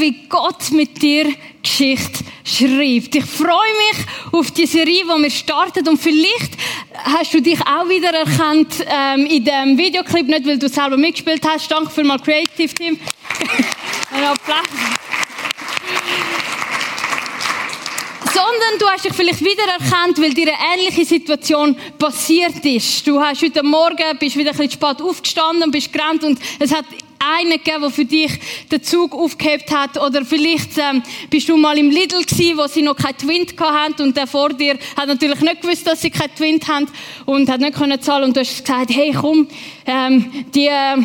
Wie Gott mit dir Geschichte schreibt. Ich freue mich auf die Serie, die wir starten und vielleicht hast du dich auch wieder erkannt ähm, in dem Videoclip, nicht weil du selber mitgespielt hast. Danke für mal Creative Team. Ein Applaus. sondern du hast dich vielleicht wiedererkannt, weil dir eine ähnliche Situation passiert ist. Du hast heute Morgen, bist wieder ein bisschen spät aufgestanden, bist gerannt und es hat einen gegeben, der für dich den Zug aufgehebt hat. Oder vielleicht ähm, bist du mal im Lidl gewesen, wo sie noch kein Twint hatten und der vor dir hat natürlich nicht gewusst, dass sie kein Twint haben und hat nicht können zahlen und du hast gesagt, hey komm, ähm, die äh,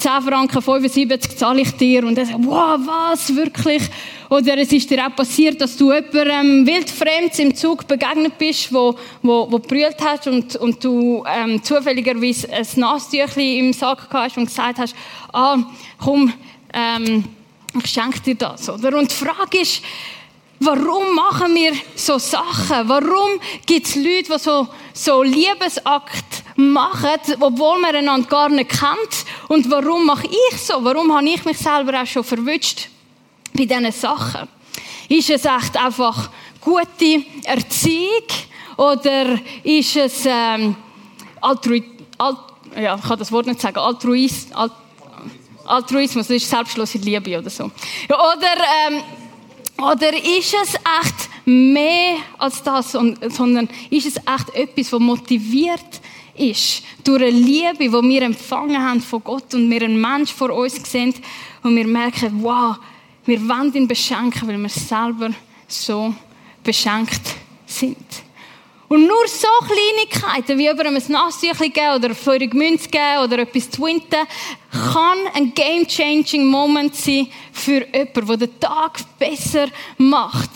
10 Franken 75 zahle ich dir. Und er sagt, wow, was, wirklich? Oder es ist dir auch passiert, dass du jemandem wildfremd im Zug begegnet bist, wo, wo, wo brüllt hast und, und du ähm, zufälligerweise ein Nasstüchli im Sack hast und gesagt hast, ah, komm, ähm, ich schenke dir das. Oder? Und die Frage ist, Warum machen wir so Sachen? Warum gibt es Leute, die so, so Liebesakt machen, obwohl man einander gar nicht kennt? Und warum mache ich so? Warum habe ich mich selber auch schon verwünscht? bei diesen Sachen? Ist es echt einfach gute Erziehung oder ist es ähm, Altru Alt ja, ich kann das Wort nicht sagen, Altruis Alt Altruismus, das ist selbstlose Liebe oder so. Oder, ähm, oder ist es echt mehr als das, sondern ist es echt etwas, das motiviert ist durch eine Liebe, die wir empfangen haben von Gott und wir einen Mensch vor uns sehen und wir merken, wow, wir wollen ihn beschenken, weil wir selber so beschenkt sind. Und nur so Kleinigkeiten, wie über ein Nasstüchchen geben oder feurige Münze geben oder etwas twinten, kann ein game-changing Moment sein für jemanden, der den Tag besser macht.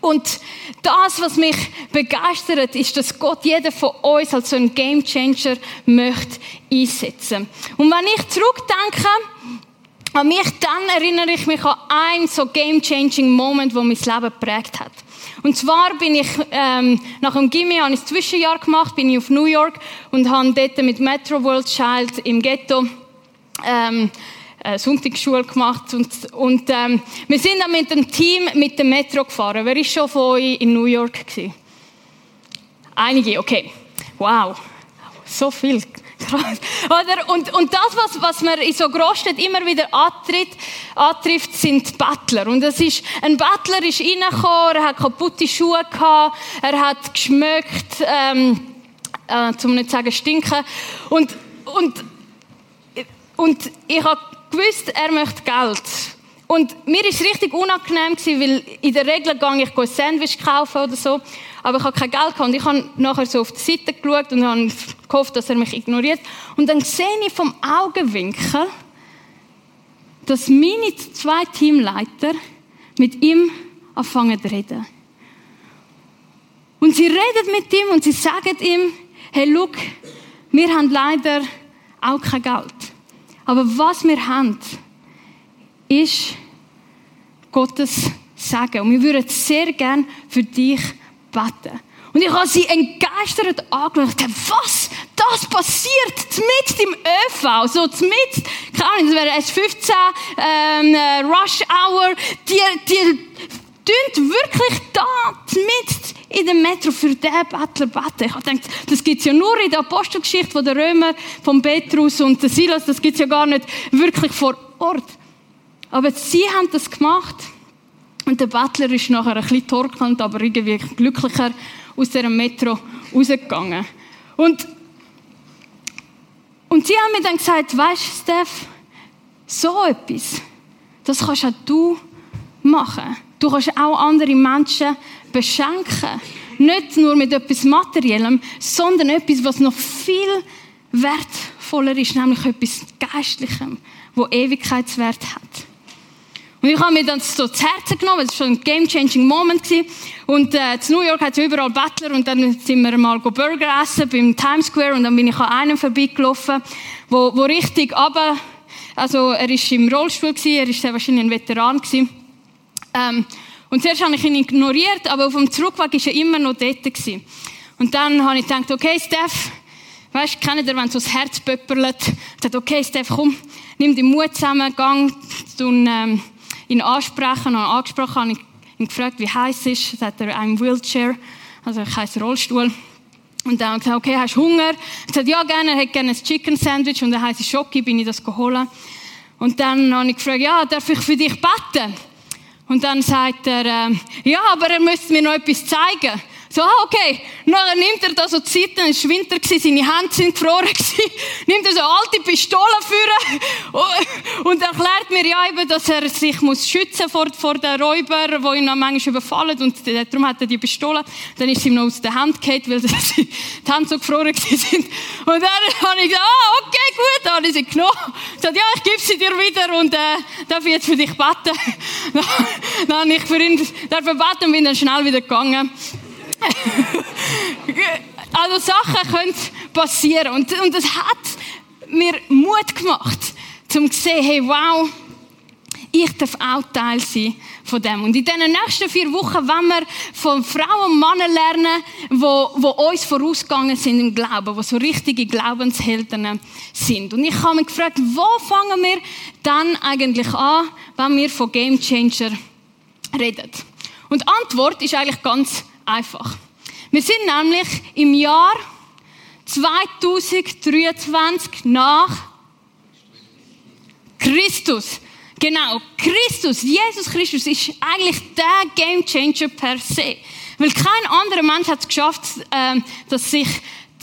Und das, was mich begeistert, ist, dass Gott jeden von uns als so ein Gamechanger möchte einsetzen. Und wenn ich zurückdenke, an mich, dann erinnere ich mich an einen so game-changing Moment, wo mein Leben geprägt hat. Und zwar bin ich ähm, nach dem Gimmi habe ich ein Zwischenjahr gemacht, bin ich auf New York und habe dort mit Metro World Child im Ghetto ähm, äh, Sonntagsschule gemacht und, und ähm, wir sind dann mit dem Team mit dem Metro gefahren. Wer ist schon von euch in New York gewesen? Einige, okay. Wow, so viel. Oder? Und, und das, was, was man in so Großstädten immer wieder antritt, antrifft, sind Bettler. Und das ist, ein Bettler ist reingekommen, er hat kaputte Schuhe gehabt, er hat geschmückt, ähm, äh, zum nicht sagen stinken. Und, und, und ich habe gewusst, er möchte Geld. Und mir es richtig unangenehm weil in der Regel gehe ich ein Sandwich kaufen oder so aber ich habe kein Geld gehabt. Und ich habe nachher so auf die Seite geschaut und habe gehofft, dass er mich ignoriert. Und dann sehe ich vom Augenwinkel, dass meine zwei Teamleiter mit ihm anfangen zu reden. Und sie reden mit ihm und sie sagen ihm, hey, look, wir haben leider auch kein Geld. Aber was wir haben, ist Gottes Sagen. Und wir würden sehr gern für dich beten. Und ich habe sie entgeistert angeschaut. Was? Das passiert mit im ÖV. So mit, keine Ahnung, das wäre S15, ähm, äh, Rush Hour. Die, die tun wirklich da mit in dem Metro für den Bettler beten. Ich habe gedacht, das gibt es ja nur in der Apostelgeschichte von der Römer, von Petrus und der Silas. Das gibt es ja gar nicht wirklich vor Ort. Aber sie haben das gemacht. Und der Bettler ist nachher ein bisschen torkelnd, aber irgendwie glücklicher aus diesem Metro rausgegangen. Und, und sie haben mir dann gesagt, weißt du, Steph, so etwas, das kannst auch du machen. Du kannst auch andere Menschen beschenken. Nicht nur mit etwas Materiellem, sondern etwas, was noch viel wertvoller ist, nämlich etwas Geistlichem, wo Ewigkeitswert hat. Und ich habe mir dann so zu Herzen genommen, es war schon ein game-changing Moment. Gewesen. Und äh, in New York hat es überall Bettler und dann sind wir mal Burger essen beim Times Square und dann bin ich an einem vorbeigelaufen, wo, wo richtig aber also er ist im Rollstuhl gewesen, er sehr wahrscheinlich ein Veteran gewesen. Ähm, und zuerst habe ich ihn ignoriert, aber auf dem Zurückweg war er immer noch dort gewesen. Und dann habe ich gedacht, okay, Steph, weißt, du, kennt ihr, wenn so das Herz pöpperlet? Ich dachte, okay, Steph, komm, nimm den Mut zusammen, gang tun, ähm, ihn ansprechen. Und angesprochen habe ich ihn gefragt, wie heiß ist. Dann hat er einen Wheelchair, also ich heiße Rollstuhl. Und dann habe ich gesagt, okay, hast du Hunger? Ich gesagt, ja, gerne, er hätte gerne ein Chicken Sandwich und dann heiße Schocke, bin ich das geholt. Und dann habe ich gefragt, ja, darf ich für dich beten? Und dann sagt er, äh, ja, aber er müsste mir noch etwas zeigen. So, ah, okay. Nachher nimmt er da so Zeiten, es war Winter, seine Hände sind gefroren nimmt er so alte Pistole führen und erklärt mir ja eben, dass er sich muss schützen vor, vor den Räubern, die ihn dann manchmal überfallen und darum hat er die Pistole. Dann ist ihm noch aus der Hand gefallen, weil die Hände so gefroren sind. Und dann habe ich gesagt, ah, okay, gut, dann habe ich sie genommen. Ich gesagt, ja, ich gebe sie dir wieder und äh, darf ich jetzt für dich beten? Dann habe ich für ihn beten und bin dann schnell wieder gegangen. also Sachen können passieren. Und, und hat mir Mut gemacht, zum zu sehen, hey, wow, ich darf auch Teil sein von dem. Und in diesen nächsten vier Wochen wollen wir von Frauen und Männern lernen, wo, wo uns vorausgegangen sind im Glauben, wo so richtige Glaubenshelden sind. Und ich habe mich gefragt, wo fangen wir dann eigentlich an, wenn wir von Game Changer reden? Und die Antwort ist eigentlich ganz einfach. Wir sind nämlich im Jahr 2023 nach Christus. Genau, Christus, Jesus Christus ist eigentlich der Game Changer per se. Weil kein anderer Mensch hat es geschafft, ähm, dass sich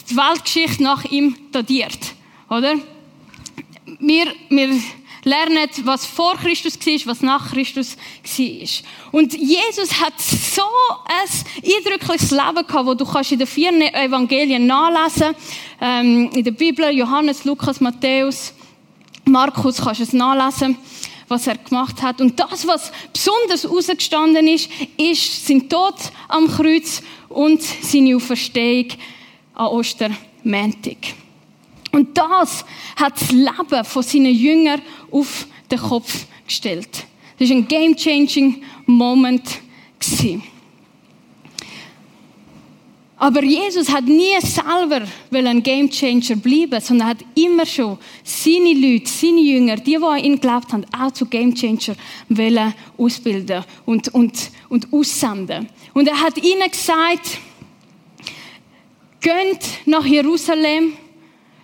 die Weltgeschichte nach ihm datiert. Oder? Wir, wir lernen, was vor Christus war, was nach Christus war. Und Jesus hat so ein eindrückliches Leben gehabt, wo du kannst in den vier Evangelien nachlesen, ähm, in der Bibel, Johannes, Lukas, Matthäus, Markus, kannst du es nachlesen was er gemacht hat. Und das, was besonders herausgestanden ist, ist sein Tod am Kreuz und seine Auferstehung an Ostermäntig. Und das hat das Leben von seinen Jüngern auf den Kopf gestellt. Das war ein game-changing Moment. Aber Jesus hat nie selber ein Gamechanger bleiben, sondern hat immer schon seine Leute, seine Jünger, die, die an ihn geglaubt haben, auch zu Gamechanger ausbilden und, und, und aussenden. Und er hat ihnen gesagt, geht nach Jerusalem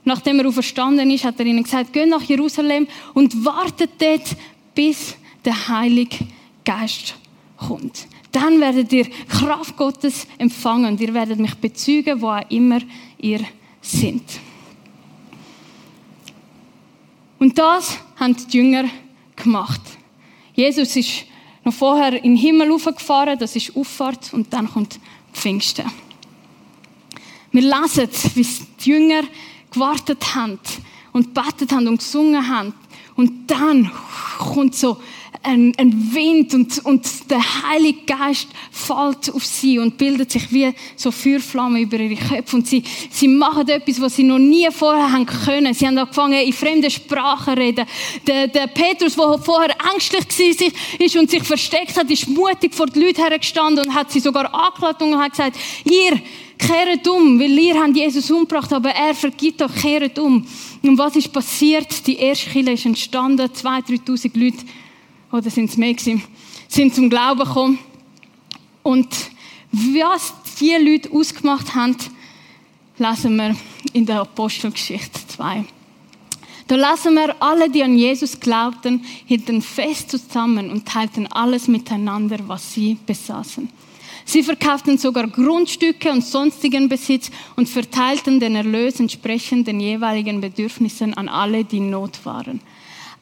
Nachdem er auferstanden ist, hat er ihnen gesagt, geht nach Jerusalem und wartet dort, bis der Heilige Geist kommt. Dann werdet ihr Kraft Gottes empfangen und ihr werdet mich bezeugen, wo auch immer ihr seid. Und das haben die Jünger gemacht. Jesus ist noch vorher in den Himmel aufgefahren, das ist Auffahrt und dann kommt Pfingsten. Wir lesen, wie die Jünger gewartet haben und betet haben und gesungen haben. Und dann kommt so ein, ein Wind und, und der Heilige Geist fällt auf sie und bildet sich wie so Feuerflammen über ihre Köpfe. Und sie, sie machen etwas, was sie noch nie vorher haben können. Sie haben angefangen, in fremden Sprachen zu reden. Der, der Petrus, der vorher ängstlich war und sich versteckt hat, ist mutig vor die Leute hergestanden und hat sie sogar angeklagt und hat gesagt, ihr, kehret um, weil ihr habt Jesus umgebracht, aber er vergibt euch, kehret um. Und was ist passiert? Die erste Kirche ist entstanden, 2.000, 3.000 Leute, oder sind es mehr gewesen, sind zum Glauben gekommen. Und was diese Leute ausgemacht haben, lesen wir in der Apostelgeschichte 2. Da lassen wir alle, die an Jesus glaubten, hielten fest zusammen und teilten alles miteinander, was sie besaßen. Sie verkauften sogar Grundstücke und sonstigen Besitz und verteilten den Erlös entsprechend den jeweiligen Bedürfnissen an alle, die in Not waren.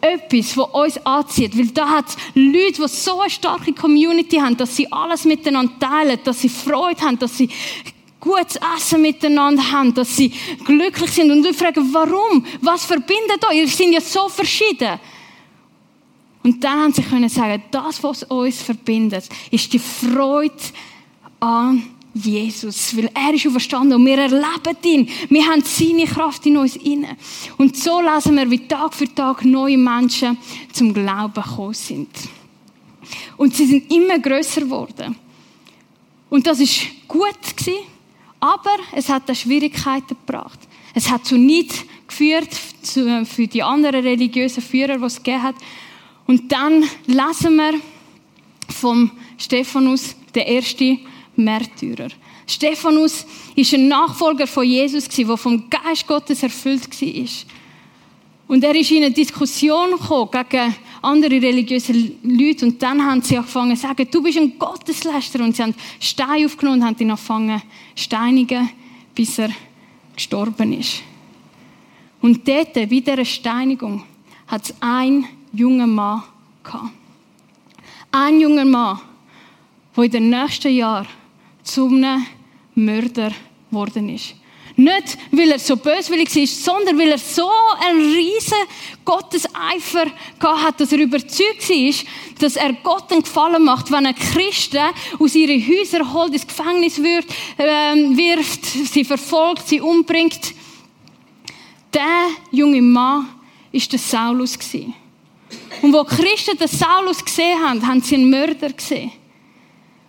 etwas, was uns anzieht. Weil da hat Leute, die so eine starke Community haben, dass sie alles miteinander teilen, dass sie Freude haben, dass sie gutes Essen miteinander haben, dass sie glücklich sind. Und wir fragen, warum? Was verbindet euch? Ihr seid ja so verschieden. Und dann haben sie können sagen, das, was uns verbindet, ist die Freude an Jesus, weil er ist verstanden und wir erleben ihn. Wir haben seine Kraft in uns inne. Und so lesen wir, wie Tag für Tag neue Menschen zum Glauben gekommen sind. Und sie sind immer größer geworden. Und das ist gut gewesen, aber es hat Schwierigkeiten gebracht. Es hat zu nichts geführt für die anderen religiösen Führer, die es gegeben hat. Und dann lesen wir vom Stephanus, der erste Märtyrer. Stephanus ist ein Nachfolger von Jesus, der vom Geist Gottes erfüllt war. Und er ist in eine Diskussion gekommen gegen andere religiöse Leute und dann haben sie angefangen zu sagen, du bist ein Gottesläster und sie haben Steine aufgenommen und haben ihn angefangen zu steinigen, bis er gestorben ist. Und dort, bei dieser Steinigung, hat es einen jungen Mann gehabt. Ein junger Mann, der in den nächsten Jahren zu einem Mörder geworden ist. Nicht, weil er so böswillig war, sondern weil er so einen riesen Gotteseifer hat, dass er überzeugt war, dass er Gott einen Gefallen macht, wenn er Christen aus ihren Häusern holt, ins Gefängnis wirft, äh, wirft, sie verfolgt, sie umbringt. Der junge Mann war der Saulus. Und wo Christen den Saulus gesehen haben, haben sie einen Mörder gesehen.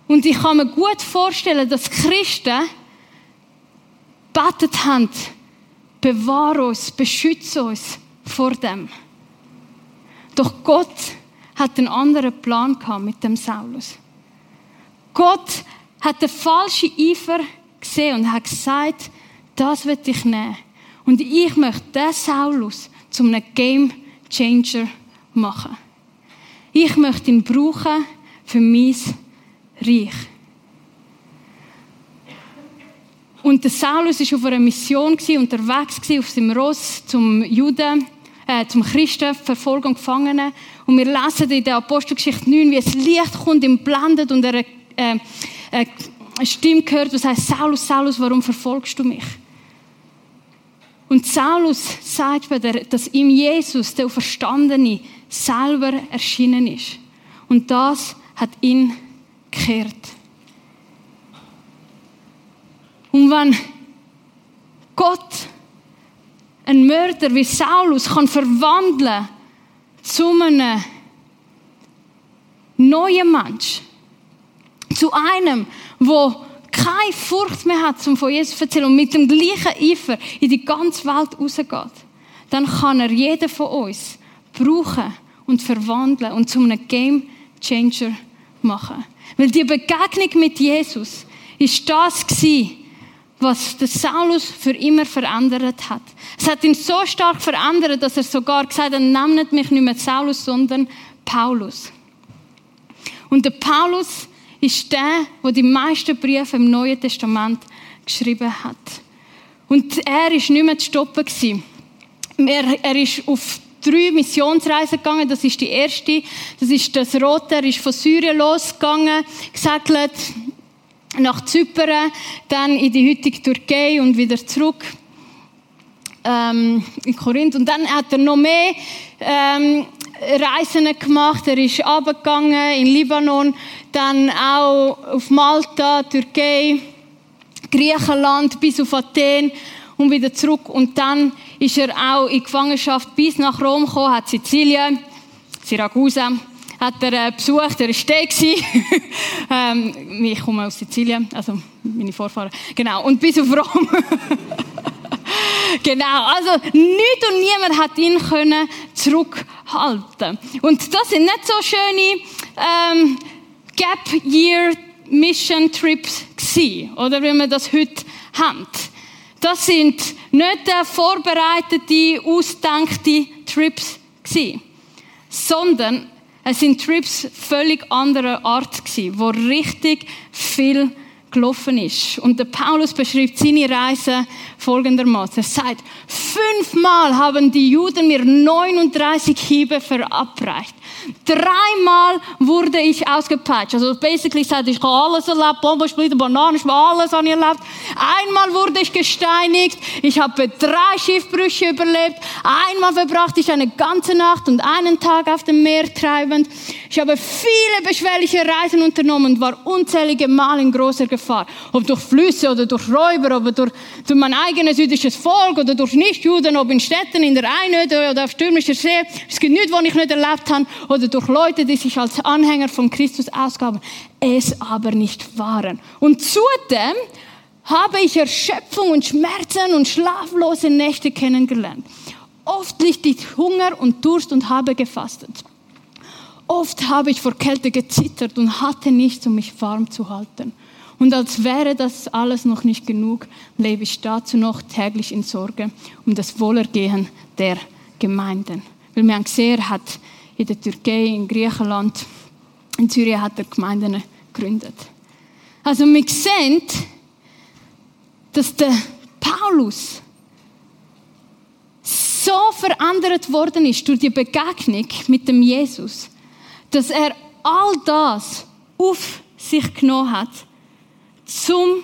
Und ich kann mir gut vorstellen, dass Christen betet haben, bewahr uns, beschütze uns vor dem. Doch Gott hat einen anderen Plan gehabt mit dem Saulus. Gott hat den falschen Eifer gesehen und hat gesagt, das wird ich nehmen. Und ich möchte den Saulus zum einem Game Changer machen. Ich möchte ihn brauchen für mein Reich. Und der Saulus war auf einer Mission unterwegs auf seinem Ross zum Juden, äh, zum Christen, Verfolgung Gefangenen. Und wir lesen in der Apostelgeschichte 9, wie es Licht kommt, ihm blendet und er äh, äh, eine Stimme hört, die sagt, Saulus, Saulus, warum verfolgst du mich? Und Saulus sagt später, dass ihm Jesus, der Verstandene, selber erschienen ist. Und das hat ihn gekehrt. Und wenn Gott einen Mörder wie Saulus kann verwandeln zu einem neuen Mensch, zu einem, wo keine Furcht mehr hat, um von Jesus zu erzählen und mit dem gleichen Eifer in die ganze Welt rausgeht, dann kann er jeden von uns brauchen und verwandeln und zu einem Game Changer machen. Weil die Begegnung mit Jesus ist das gewesen, was der Saulus für immer verändert hat. Es hat ihn so stark verändert, dass er sogar gesagt hat, nehmt mich nicht mehr Saulus, sondern Paulus. Und der Paulus ist der, der die meisten Briefe im Neuen Testament geschrieben hat. Und er ist nicht mehr zu stoppen Er, er ist auf drei Missionsreisen gegangen. Das ist die erste. Das ist das Rote. Er ist von Syrien losgegangen, gesegelt nach Zypern, dann in die heutige Türkei und wieder zurück ähm, in Korinth. Und dann hat er noch mehr ähm, Reisen gemacht. Er ist abgegangen in Libanon, dann auch auf Malta, Türkei, Griechenland bis auf Athen und wieder zurück. Und dann ist er auch in Gefangenschaft bis nach Rom gekommen, hat Sizilien, Siracusa, hat er äh, besucht, er war ähm, ich komme aus Sizilien, also meine Vorfahren. Genau, und bis auf Rom. genau, also nichts und niemand hat ihn können zurückhalten. Und das sind nicht so schöne ähm, Gap Year Mission Trips gewesen, oder wie wir das heute haben. Das sind nicht vorbereitete, ausdenkte Trips gewesen, sondern es sind Trips völlig anderer Art gewesen, wo richtig viel gelaufen ist. Und der Paulus beschreibt seine Reise folgendermaßen. Er sagt, fünfmal haben die Juden mir 39 Hiebe verabreicht. Dreimal wurde ich ausgepeitscht. Also basically sagt, ich habe alles erlebt, Bombensplitter, Bananen, alles habe ich erlebt. Einmal wurde ich gesteinigt. Ich habe drei Schiffbrüche überlebt. Einmal verbrachte ich eine ganze Nacht und einen Tag auf dem Meer treibend. Ich habe viele beschwerliche Reisen unternommen und war unzählige Mal in großer Gefahr Gefahr. Ob durch Flüsse oder durch Räuber, ob durch, durch mein eigenes jüdisches Volk oder durch Nichtjuden, ob in Städten, in der Einöde oder auf stürmischer See. Es gibt nichts, was ich nicht erlebt habe. Oder durch Leute, die sich als Anhänger von Christus ausgaben, es aber nicht waren. Und zudem habe ich Erschöpfung und Schmerzen und schlaflose Nächte kennengelernt. Oft litt ich Hunger und Durst und habe gefastet. Oft habe ich vor Kälte gezittert und hatte nichts, um mich warm zu halten. Und als wäre das alles noch nicht genug, lebe ich dazu noch täglich in Sorge um das Wohlergehen der Gemeinden. Weil wir haben gesehen, hat in der Türkei, in Griechenland, in Syrien hat er Gemeinden gegründet. Also wir sehen, dass der Paulus so verändert worden ist durch die Begegnung mit dem Jesus, dass er all das auf sich genommen hat, zum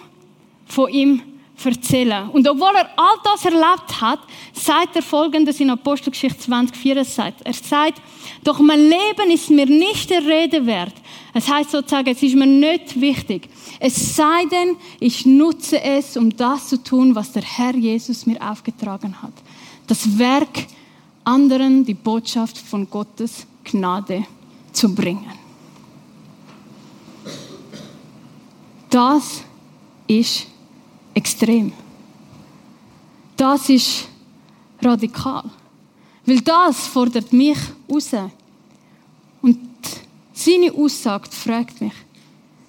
von ihm erzählen. Und obwohl er all das erlebt hat, sagt er folgendes in Apostelgeschichte 20, 4, Er sagt, doch mein Leben ist mir nicht der Rede wert. Es heißt sozusagen, es ist mir nicht wichtig. Es sei denn, ich nutze es, um das zu tun, was der Herr Jesus mir aufgetragen hat. Das Werk, anderen die Botschaft von Gottes Gnade zu bringen. Das ist extrem. Das ist radikal. Weil das fordert mich raus. Und seine Aussage fragt mich,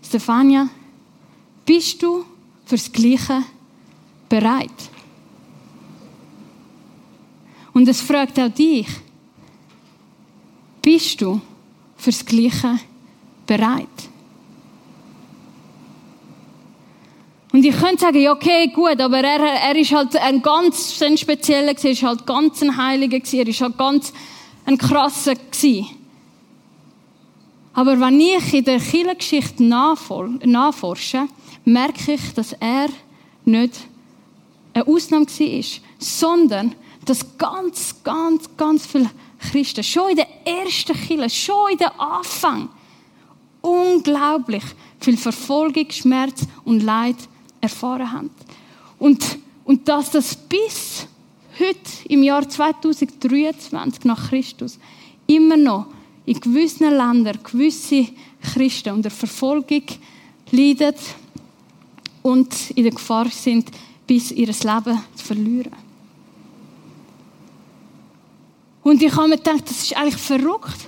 Stefania, bist du fürs Gleiche bereit? Und es fragt auch dich, bist du fürs Gleiche bereit? Und ich könnte sagen, ja, okay, gut, aber er, er ist halt ein ganz ein spezieller, er ist halt ganz ein Heiliger, er ist halt ganz ein krasser gewesen. Aber wenn ich in der Kirchengeschichte nachforsche, merke ich, dass er nicht eine Ausnahme war, sondern dass ganz, ganz, ganz viele Christen schon in der ersten Kirche, schon in der Anfang, unglaublich viel Verfolgung, Schmerz und Leid erfahren haben. Und, und dass das bis heute im Jahr 2023 nach Christus immer noch in gewissen Ländern gewisse Christen unter Verfolgung leiden und in der Gefahr sind, bis ihr Leben zu verlieren. Und ich habe mir gedacht, das ist eigentlich verrückt.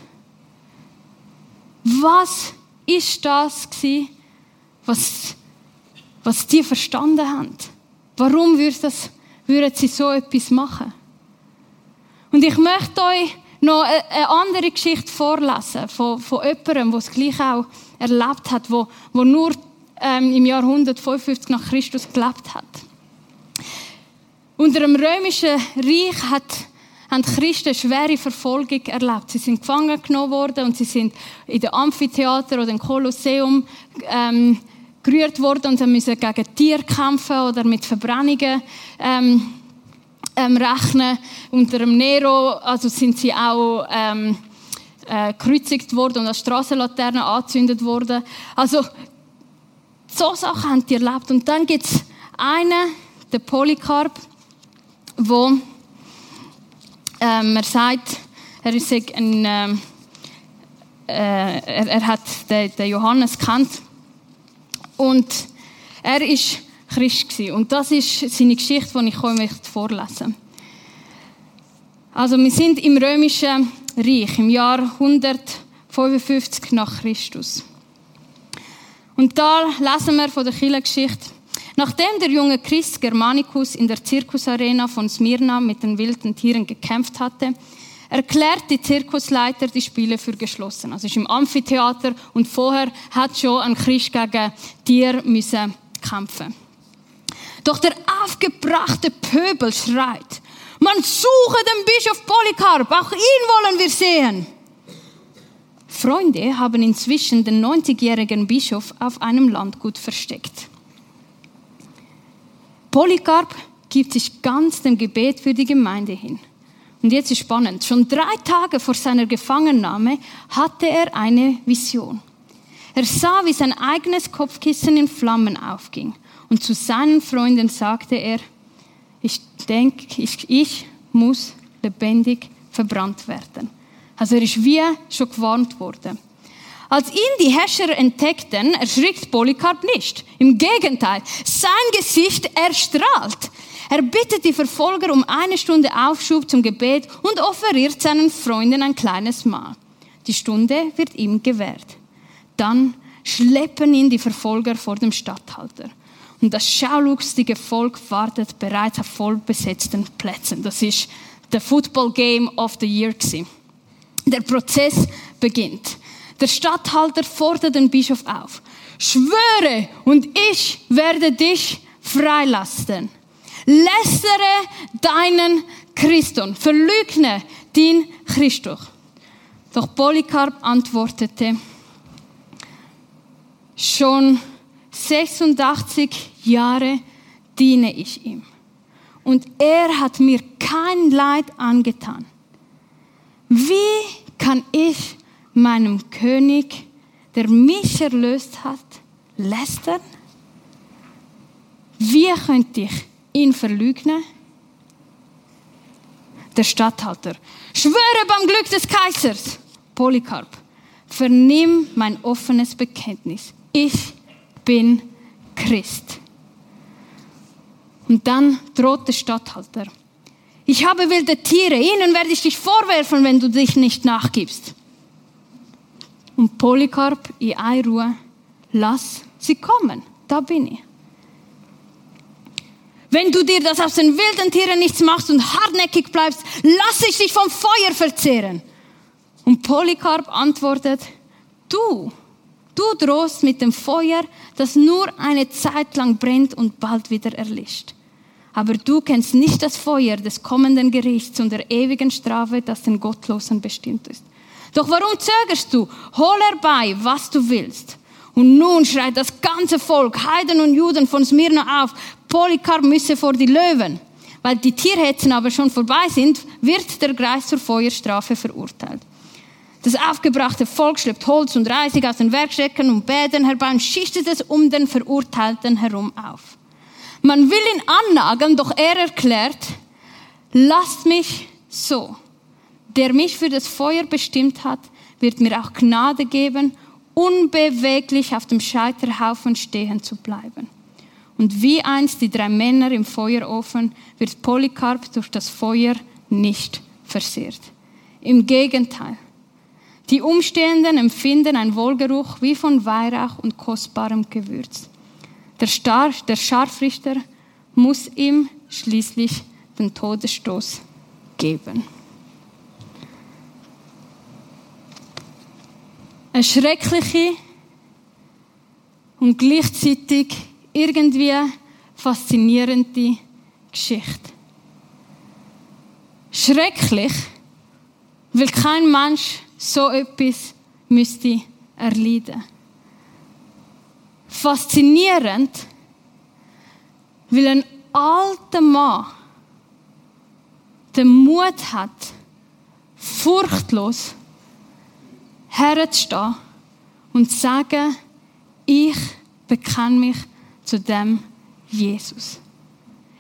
Was ist das was, was die verstanden haben? Warum würden sie so etwas machen? Und ich möchte euch noch eine andere Geschichte vorlesen von, von jemandem, der es gleich auch erlebt hat, wo, wo nur ähm, im Jahr 155 nach Christus gelebt hat. Unter dem römischen Reich hat, haben die Christen schwere Verfolgung erlebt. Sie sind gefangen genommen worden und sie sind in den Amphitheater oder im Kolosseum ähm, gerührt worden und sie müssen gegen Tiere kämpfen oder mit Verbrennungen ähm, ähm, rechnen. Unter dem Nero also sind sie auch ähm, äh, gekreuzigt worden und als Straßenlaterne angezündet worden. Also so Sachen haben die erlebt. Und dann gibt es einen, den Polycarp, wo ähm, er sagt, er ist ein, ähm, äh, er, er, hat den, den Johannes kennt und er ist Christ. Und das ist seine Geschichte, die ich euch möchte vorlesen Also wir sind im römischen Reich im Jahr 155 nach Christus. Und da lesen wir von der Kirchengeschichte. Nachdem der junge Christ Germanicus in der Zirkusarena von Smyrna mit den wilden Tieren gekämpft hatte, erklärt die Zirkusleiter die Spiele für geschlossen. Also ist im Amphitheater und vorher hat schon ein Christ gegen Tier müssen kämpfen. Doch der aufgebrachte Pöbel schreit, man suche den Bischof Polycarp, auch ihn wollen wir sehen. Freunde haben inzwischen den 90-jährigen Bischof auf einem Landgut versteckt. Polycarp gibt sich ganz dem Gebet für die Gemeinde hin. Und jetzt ist spannend. Schon drei Tage vor seiner Gefangennahme hatte er eine Vision. Er sah, wie sein eigenes Kopfkissen in Flammen aufging. Und zu seinen Freunden sagte er, ich denke, ich, ich muss lebendig verbrannt werden. Also er ist wie schon gewarnt worden. Als ihn die Herrscher entdeckten, erschrickt Polycarp nicht. Im Gegenteil, sein Gesicht erstrahlt. Er bittet die Verfolger um eine Stunde Aufschub zum Gebet und offeriert seinen Freunden ein kleines Mahl. Die Stunde wird ihm gewährt. Dann schleppen ihn die Verfolger vor dem Statthalter. Und das schaulustige Volk wartet bereits auf vollbesetzten Plätzen. Das ist der Football Game of the Year. Der Prozess beginnt. Der Statthalter fordert den Bischof auf. Schwöre und ich werde dich freilassen. Lästere deinen Christus. Verlügne den Christus. Doch Polycarp antwortete, schon 86 Jahre diene ich ihm. Und er hat mir kein Leid angetan. Wie kann ich meinem König, der mich erlöst hat, lästern? Wie könnte ich ihn verlügnen? Der Statthalter. Schwöre beim Glück des Kaisers. Polycarp. Vernimm mein offenes Bekenntnis. Ich bin Christ. Und dann droht der Statthalter. Ich habe wilde Tiere, ihnen werde ich dich vorwerfen, wenn du dich nicht nachgibst. Und Polycarp in Ruhe, lass sie kommen, da bin ich. Wenn du dir das aus den wilden Tieren nichts machst und hartnäckig bleibst, lass ich dich vom Feuer verzehren. Und Polycarp antwortet, du, du drohst mit dem Feuer, das nur eine Zeit lang brennt und bald wieder erlischt. Aber du kennst nicht das Feuer des kommenden Gerichts und der ewigen Strafe, das den Gottlosen bestimmt ist. Doch warum zögerst du? Hol herbei, was du willst. Und nun schreit das ganze Volk, Heiden und Juden von Smyrna auf, Polycarp müsse vor die Löwen. Weil die Tierhetzen aber schon vorbei sind, wird der Greis zur Feuerstrafe verurteilt. Das aufgebrachte Volk schleppt Holz und Reisig aus den Werkstätten und Bädern herbei und schichtet es um den Verurteilten herum auf. Man will ihn annageln, doch er erklärt, lasst mich so der mich für das Feuer bestimmt hat, wird mir auch Gnade geben, unbeweglich auf dem Scheiterhaufen stehen zu bleiben. Und wie einst die drei Männer im Feuerofen wird Polycarp durch das Feuer nicht versehrt. Im Gegenteil. Die Umstehenden empfinden einen Wohlgeruch wie von Weihrauch und kostbarem Gewürz. Der, Star, der Scharfrichter muss ihm schließlich den Todesstoß geben. Eine schreckliche und gleichzeitig irgendwie faszinierende Geschichte. Schrecklich, weil kein Mensch so etwas müsste erleiden. Faszinierend, weil ein alter Mann den Mut hat, furchtlos herzustehen und zu sagen, ich bekenne mich zu dem Jesus.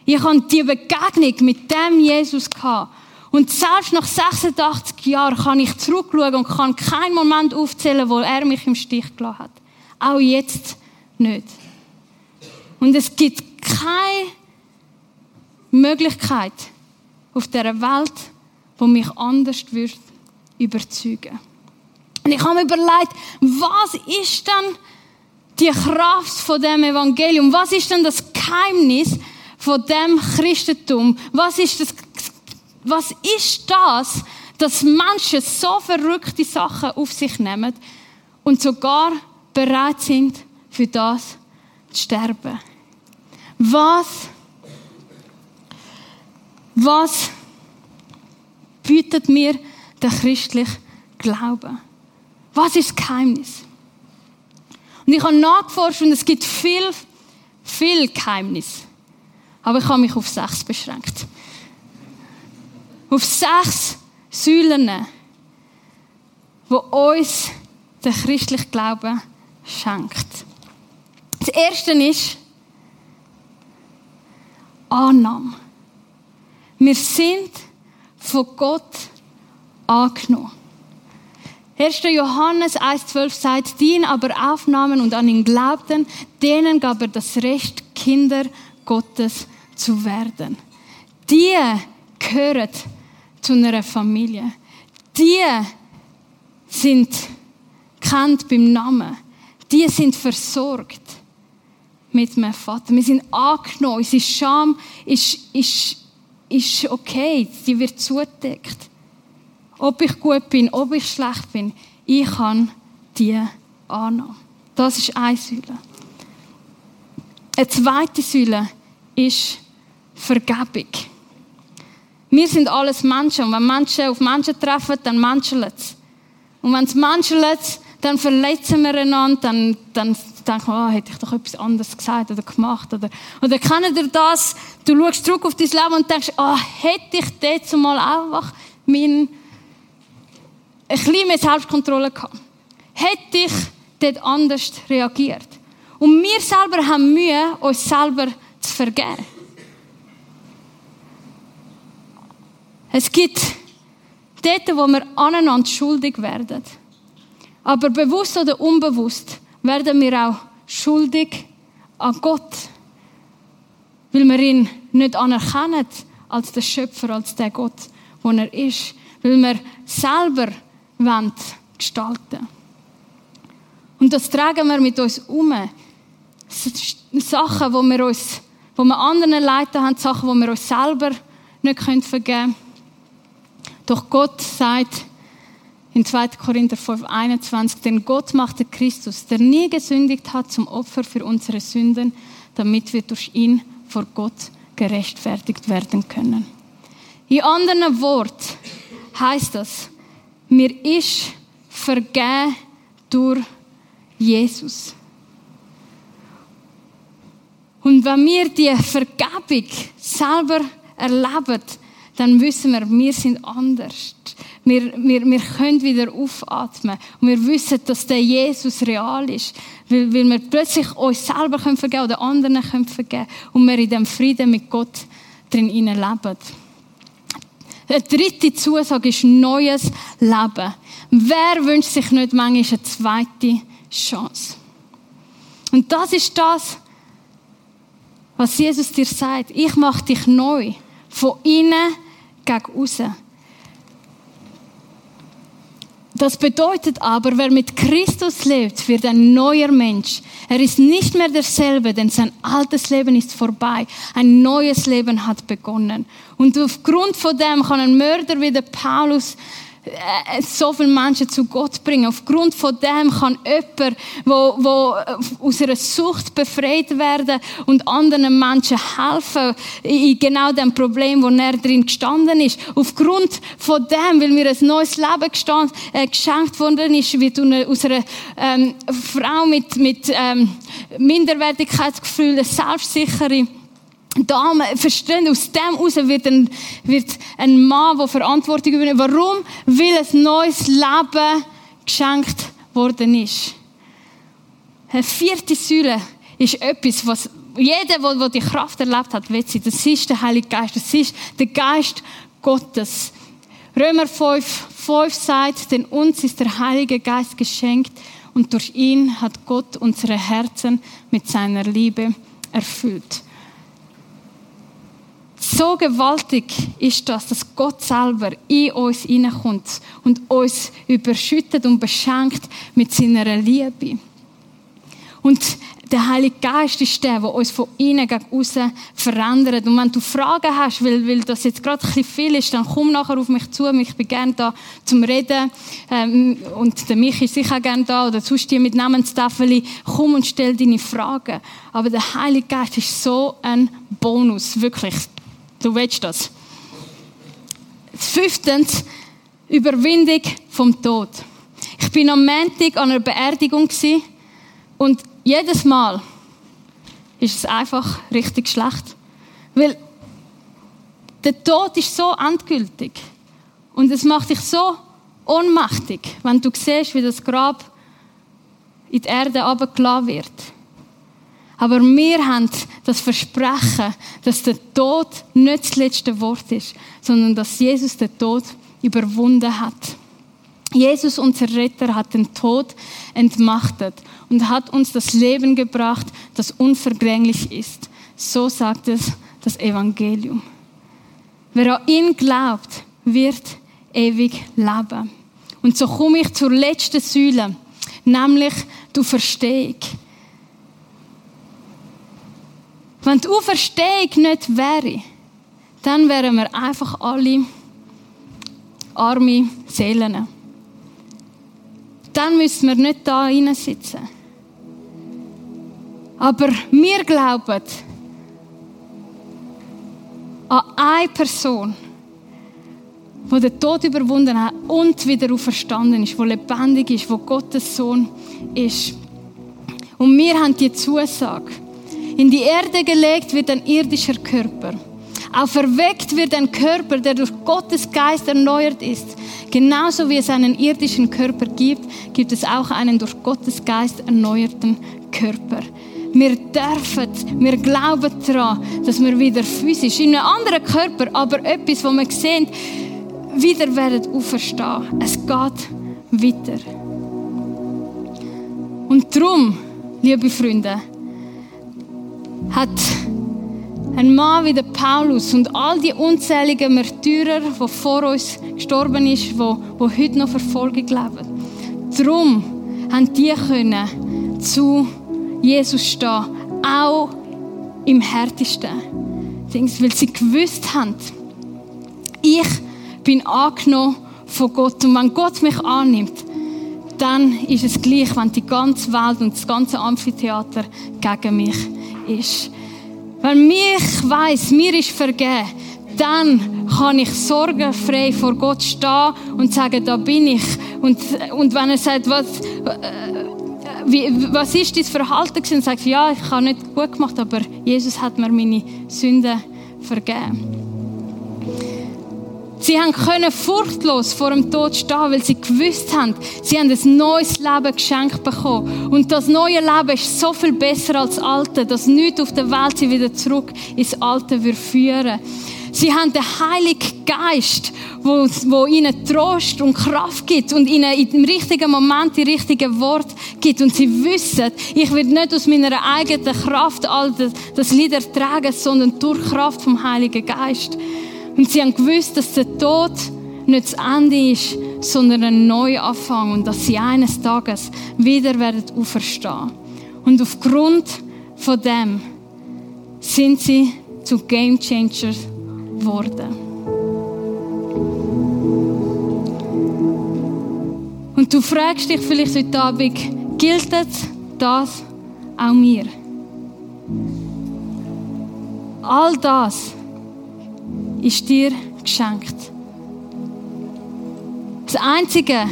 Ich habe die Begegnung mit dem Jesus. Und selbst nach 86 Jahren kann ich zurückschauen und kann keinen Moment aufzählen, wo er mich im Stich gelassen hat. Auch jetzt nicht. Und es gibt keine Möglichkeit auf dieser Welt, wo mich anders wird überzeugen. Und ich habe mir überlegt, was ist denn die Kraft von dem Evangelium? Was ist denn das Geheimnis von dem Christentum? Was ist das, was ist das, dass Menschen so verrückte Sachen auf sich nehmen und sogar bereit sind, für das zu sterben? Was, was bietet mir der christliche Glaube? Was ist das Geheimnis? Und ich habe nachgeforscht und es gibt viel, viel Geheimnis. Aber ich habe mich auf sechs beschränkt. Auf sechs Säulen, wo uns den christlichen Glauben schenkt. Das erste ist Annahme. Wir sind von Gott angenommen. 1. Johannes 1,12 sagt, die ihn aber aufnahmen und an ihn glaubten, denen gab er das Recht, Kinder Gottes zu werden. Die gehören zu einer Familie. Die sind kennt beim Namen. Die sind versorgt mit meinem Vater. Wir sind angenommen. Unsere Scham ist, ist, ist okay. Die wird zudeckt. Ob ich gut bin, ob ich schlecht bin, ich kann die annehmen. Das ist eine Säule. Eine zweite Säule ist Vergebung. Wir sind alles Menschen und wenn Menschen auf Menschen treffen, dann menschelt es. Und wenn es menschelt, dann verletzen wir einander, dann, dann denken wir, oh, hätte ich doch etwas anderes gesagt oder gemacht. Oder, oder kennt ihr das? Du schaust zurück auf dein Leben und denkst, oh, hätte ich dort mal einfach mein, ein bisschen mehr Selbstkontrolle gehabt. Hätte ich dort anders reagiert. Und wir selber haben Mühe, uns selber zu vergeben. Es gibt dort, wo wir aneinander schuldig werden. Aber bewusst oder unbewusst werden wir auch schuldig an Gott. Weil wir ihn nicht anerkennen als der Schöpfer, als der Gott, wo er ist. Weil wir selber wollen gestalten Und das tragen wir mit uns um. Sachen, wo wir uns, wo wir anderen leiten haben, Sachen, wo wir uns selber nicht vergeben können. Doch Gott sagt in 2. Korinther 5, 21, denn Gott machte Christus, der nie gesündigt hat, zum Opfer für unsere Sünden, damit wir durch ihn vor Gott gerechtfertigt werden können. In anderen Worten heißt das, mir ist vergeben durch Jesus. Und wenn wir die Vergebung selber erleben, dann wissen wir, wir sind anders. Wir, wir, wir können wieder aufatmen. Und wir wissen, dass der Jesus real ist. Weil, weil wir plötzlich uns selber können vergeben oder anderen können vergeben Und wir in dem Frieden mit Gott drin leben. Die dritte Zusage ist neues Leben. Wer wünscht sich nicht manchmal eine zweite Chance? Und das ist das, was Jesus dir sagt. Ich mache dich neu. Von innen gegen außen. Das bedeutet aber, wer mit Christus lebt, wird ein neuer Mensch. Er ist nicht mehr derselbe, denn sein altes Leben ist vorbei. Ein neues Leben hat begonnen. Und aufgrund von dem kann ein Mörder wie der Paulus so viele Menschen zu Gott bringen. Aufgrund von dem kann jemand, wo, wo aus einer Sucht befreit werden und anderen Menschen helfen in genau dem Problem, wo er drin gestanden ist. Aufgrund von dem, weil mir ein neues Leben gestand, äh, geschenkt worden ist, wie aus einer ähm, Frau mit, mit ähm, Minderwertigkeitsgefühlen, selbstsichere Dame, verstehen, aus dem heraus wird ein, wird ein Mann, der Verantwortung übernimmt. Warum? Weil ein neues Leben geschenkt worden ist. Eine vierte Säule ist etwas, was jeder, der die Kraft erlebt hat, wird sie. Das ist der Heilige Geist. Das ist der Geist Gottes. Römer 5, 5 sagt, denn uns ist der Heilige Geist geschenkt und durch ihn hat Gott unsere Herzen mit seiner Liebe erfüllt. So gewaltig ist das, dass Gott selber in uns hineinkommt und uns überschüttet und beschenkt mit seiner Liebe. Und der Heilige Geist ist der, der uns von innen gegen außen verändert. Und wenn du Fragen hast, weil, weil das jetzt gerade ein bisschen viel ist, dann komm nachher auf mich zu. Ich bin gerne da zum Reden. Ähm, und der Michi ist sicher gerne da. Oder sonst die mit Namenstafel. Komm und stell deine Fragen. Aber der Heilige Geist ist so ein Bonus. Wirklich. Du willst das. Fünftens, Überwindung vom Tod. Ich bin am Montag an einer Beerdigung und jedes Mal ist es einfach richtig schlecht. Weil der Tod ist so endgültig. Und es macht dich so ohnmächtig, wenn du siehst, wie das Grab in die Erde abgelassen wird. Aber wir haben das Versprechen, dass der Tod nicht das letzte Wort ist, sondern dass Jesus den Tod überwunden hat. Jesus, unser Retter, hat den Tod entmachtet und hat uns das Leben gebracht, das unvergänglich ist. So sagt es das Evangelium. Wer an ihn glaubt, wird ewig leben. Und so komme ich zur letzten Säule, nämlich die Verstehung. Wenn die Auferstehung nicht wäre, dann wären wir einfach alle arme Seelen. Dann müssen wir nicht da sitzen. Aber wir glauben an eine Person, die den Tod überwunden hat und wieder auferstanden ist, die lebendig ist, wo Gottes Sohn ist. Und wir haben die Zusage. In die Erde gelegt wird ein irdischer Körper. Auch verweckt wird ein Körper, der durch Gottes Geist erneuert ist. Genauso wie es einen irdischen Körper gibt, gibt es auch einen durch Gottes Geist erneuerten Körper. Wir dürfen, wir glauben daran, dass wir wieder physisch in einem anderen Körper, aber etwas, wo wir sehen, wieder werden auferstehen. Es geht weiter. Und darum, liebe Freunde, hat ein Mann wie der Paulus und all die unzähligen Märtyrer, die vor uns gestorben ist, die, die heute noch Verfolgung leben. Darum haben die können zu Jesus stehen, auch im härtesten. Weil sie gewusst haben, ich bin angenommen von Gott. Und wenn Gott mich annimmt, dann ist es gleich, wenn die ganze Welt und das ganze Amphitheater gegen mich ist. Wenn mich weiß, mir ist vergeben, dann kann ich sorgenfrei vor Gott stehen und sagen, da bin ich. Und, und wenn er sagt, was, äh, wie, was ist dein Verhalten? Und sagt, ja, ich habe nicht gut gemacht, aber Jesus hat mir meine Sünden vergeben. Sie haben können furchtlos vor dem Tod stehen, weil sie gewusst haben, sie haben ein neues Leben geschenkt bekommen. Und das neue Leben ist so viel besser als das alte, dass nichts auf der Welt sie wieder zurück ins Alte wird führen. Sie haben den Heiligen Geist, wo, wo ihnen Trost und Kraft gibt und ihnen im richtigen Moment die richtigen Worte gibt. Und sie wissen, ich werde nicht aus meiner eigenen Kraft all das, das Lied ertragen, sondern durch Kraft vom Heiligen Geist. Und sie haben gewusst, dass der Tod nicht das Ende ist, sondern ein Neuanfang und dass sie eines Tages wieder werden auferstehen. Und aufgrund von dem sind sie zu Game Changers geworden. Und du fragst dich vielleicht heute Abend, gilt das auch mir? All das ist dir geschenkt. Das Einzige,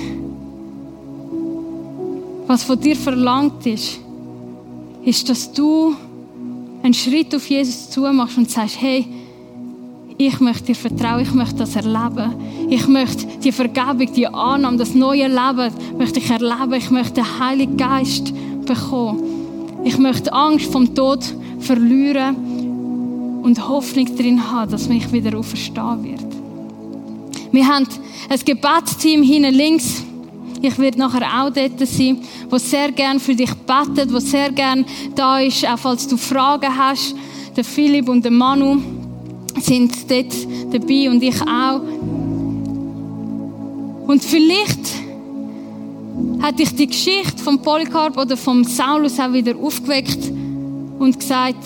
was von dir verlangt ist, ist, dass du einen Schritt auf Jesus zumachst und sagst, hey, ich möchte dir vertrauen, ich möchte das erleben. Ich möchte die Vergebung, die Annahme, das neue Leben, möchte ich erleben. Ich möchte den Heiligen Geist bekommen. Ich möchte Angst vom Tod verlieren und Hoffnung darin haben, dass mich wieder auferstehen wird. Wir haben ein Gebetsteam hinten links. Ich werde nachher auch dort sein, wo sehr gern für dich betet, wo sehr gern da ist, auch falls du Fragen hast. Der Philipp und der Manu sind dort dabei und ich auch. Und vielleicht hat dich die Geschichte von Polycarp oder vom Saulus auch wieder aufgeweckt und gesagt,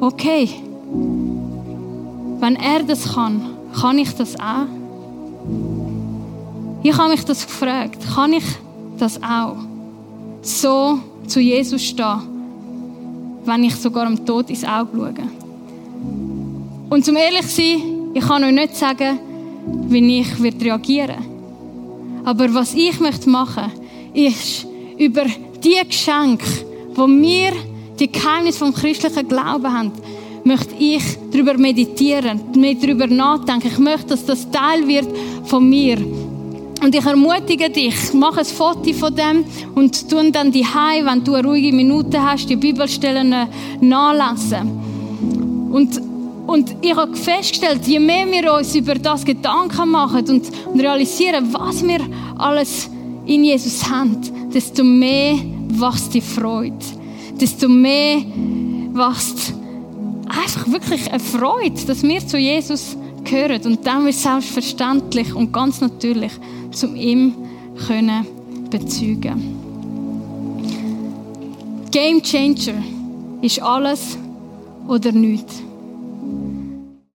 okay, wenn er das kann, kann ich das auch? Ich habe mich das gefragt, kann ich das auch? So zu Jesus stehen, wenn ich sogar am Tod ins Auge schaue. Und zum ehrlich zu sein, ich kann euch nicht sagen, wie ich reagieren werde. Aber was ich möchte machen, ist über die Geschenke, wo wir die Geheimnisse vom christlichen Glauben haben, möchte ich darüber meditieren, darüber nachdenken. Ich möchte, dass das Teil wird von mir. Und ich ermutige dich, mach ein Foto von dem und tu dann die Hause, wenn du eine ruhige Minute hast, die Bibelstellen nachlesen. Und, und ich habe festgestellt, je mehr wir uns über das Gedanken machen und, und realisieren, was wir alles in Jesus haben, desto mehr wächst die Freude. Desto mehr wächst einfach wirklich eine Freude, dass wir zu Jesus gehören. Und dann wird selbstverständlich und ganz natürlich zum ihm können bezeugen. Game Changer ist alles oder nichts.